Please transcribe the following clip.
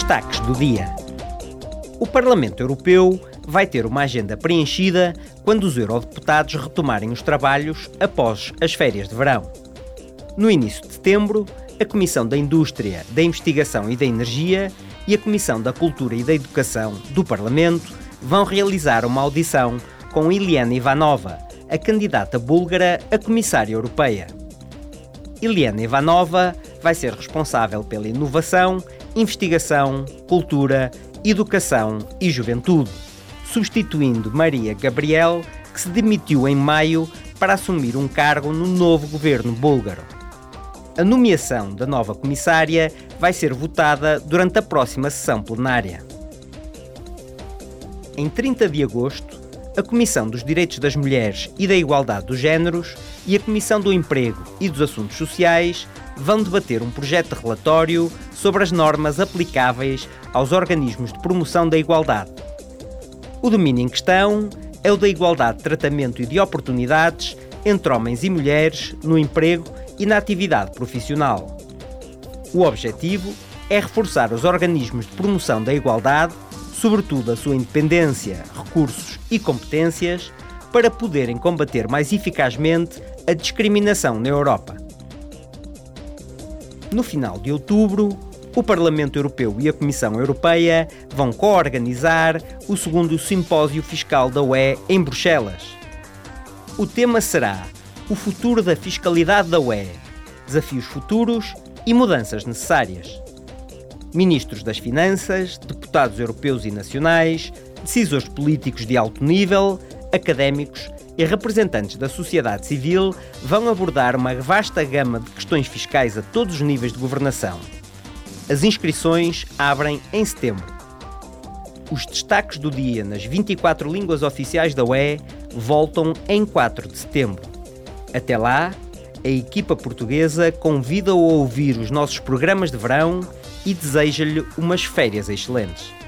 Destaques do dia. O Parlamento Europeu vai ter uma agenda preenchida quando os eurodeputados retomarem os trabalhos após as férias de verão. No início de setembro, a Comissão da Indústria, da Investigação e da Energia e a Comissão da Cultura e da Educação do Parlamento vão realizar uma audição com Iliana Ivanova, a candidata búlgara a comissária europeia. Iliana Ivanova vai ser responsável pela inovação, investigação, cultura, educação e juventude, substituindo Maria Gabriel, que se demitiu em maio para assumir um cargo no novo governo búlgaro. A nomeação da nova comissária vai ser votada durante a próxima sessão plenária. Em 30 de agosto, a Comissão dos Direitos das Mulheres e da Igualdade dos Gêneros e a Comissão do Emprego e dos Assuntos Sociais vão debater um projeto de relatório sobre as normas aplicáveis aos organismos de promoção da igualdade. O domínio em questão é o da igualdade de tratamento e de oportunidades entre homens e mulheres no emprego e na atividade profissional. O objetivo é reforçar os organismos de promoção da igualdade, sobretudo a sua independência, recursos e competências, para poderem combater mais eficazmente a discriminação na Europa. No final de outubro, o Parlamento Europeu e a Comissão Europeia vão co-organizar o segundo Simpósio Fiscal da UE em Bruxelas. O tema será o futuro da fiscalidade da UE, desafios futuros e mudanças necessárias. Ministros das Finanças, deputados europeus e nacionais, decisores políticos de alto nível, académicos e representantes da sociedade civil vão abordar uma vasta gama de questões fiscais a todos os níveis de governação. As inscrições abrem em setembro. Os destaques do dia nas 24 línguas oficiais da UE voltam em 4 de setembro. Até lá, a equipa portuguesa convida-o a ouvir os nossos programas de verão e deseja-lhe umas férias excelentes.